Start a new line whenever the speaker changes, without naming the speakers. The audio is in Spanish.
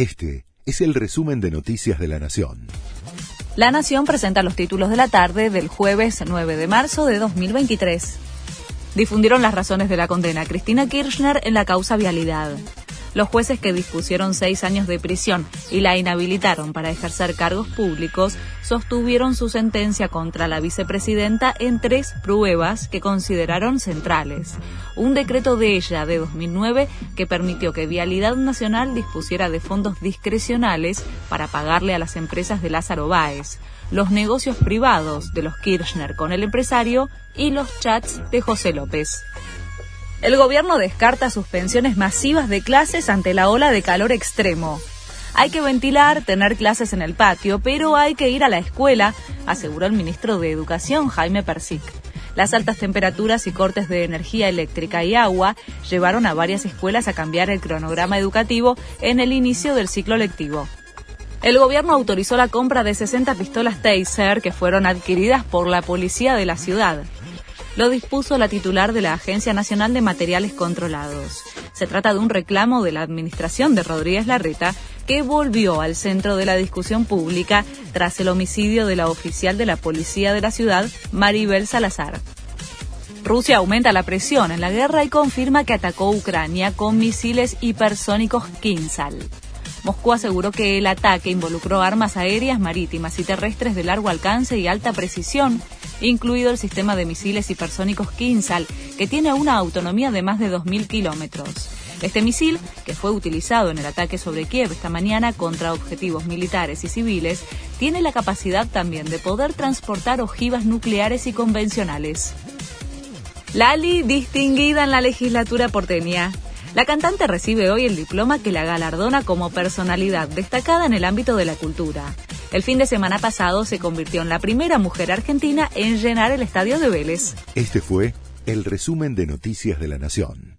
Este es el resumen de Noticias de la Nación.
La Nación presenta los títulos de la tarde del jueves 9 de marzo de 2023. Difundieron las razones de la condena a Cristina Kirchner en la causa vialidad. Los jueces que dispusieron seis años de prisión y la inhabilitaron para ejercer cargos públicos sostuvieron su sentencia contra la vicepresidenta en tres pruebas que consideraron centrales. Un decreto de ella de 2009 que permitió que Vialidad Nacional dispusiera de fondos discrecionales para pagarle a las empresas de Lázaro Báez, los negocios privados de los Kirchner con el empresario y los chats de José López. El gobierno descarta suspensiones masivas de clases ante la ola de calor extremo. Hay que ventilar, tener clases en el patio, pero hay que ir a la escuela, aseguró el ministro de Educación, Jaime Persic. Las altas temperaturas y cortes de energía eléctrica y agua llevaron a varias escuelas a cambiar el cronograma educativo en el inicio del ciclo lectivo. El gobierno autorizó la compra de 60 pistolas Taser que fueron adquiridas por la policía de la ciudad lo dispuso la titular de la Agencia Nacional de Materiales Controlados. Se trata de un reclamo de la administración de Rodríguez Larreta que volvió al centro de la discusión pública tras el homicidio de la oficial de la policía de la ciudad, Maribel Salazar. Rusia aumenta la presión en la guerra y confirma que atacó Ucrania con misiles hipersónicos Kinsal. Moscú aseguró que el ataque involucró armas aéreas, marítimas y terrestres de largo alcance y alta precisión incluido el sistema de misiles hipersónicos Kinsal, que tiene una autonomía de más de 2.000 kilómetros. Este misil, que fue utilizado en el ataque sobre Kiev esta mañana contra objetivos militares y civiles, tiene la capacidad también de poder transportar ojivas nucleares y convencionales. Lali, distinguida en la legislatura porteña. La cantante recibe hoy el diploma que la galardona como personalidad destacada en el ámbito de la cultura. El fin de semana pasado se convirtió en la primera mujer argentina en llenar el estadio de Vélez.
Este fue el resumen de Noticias de la Nación.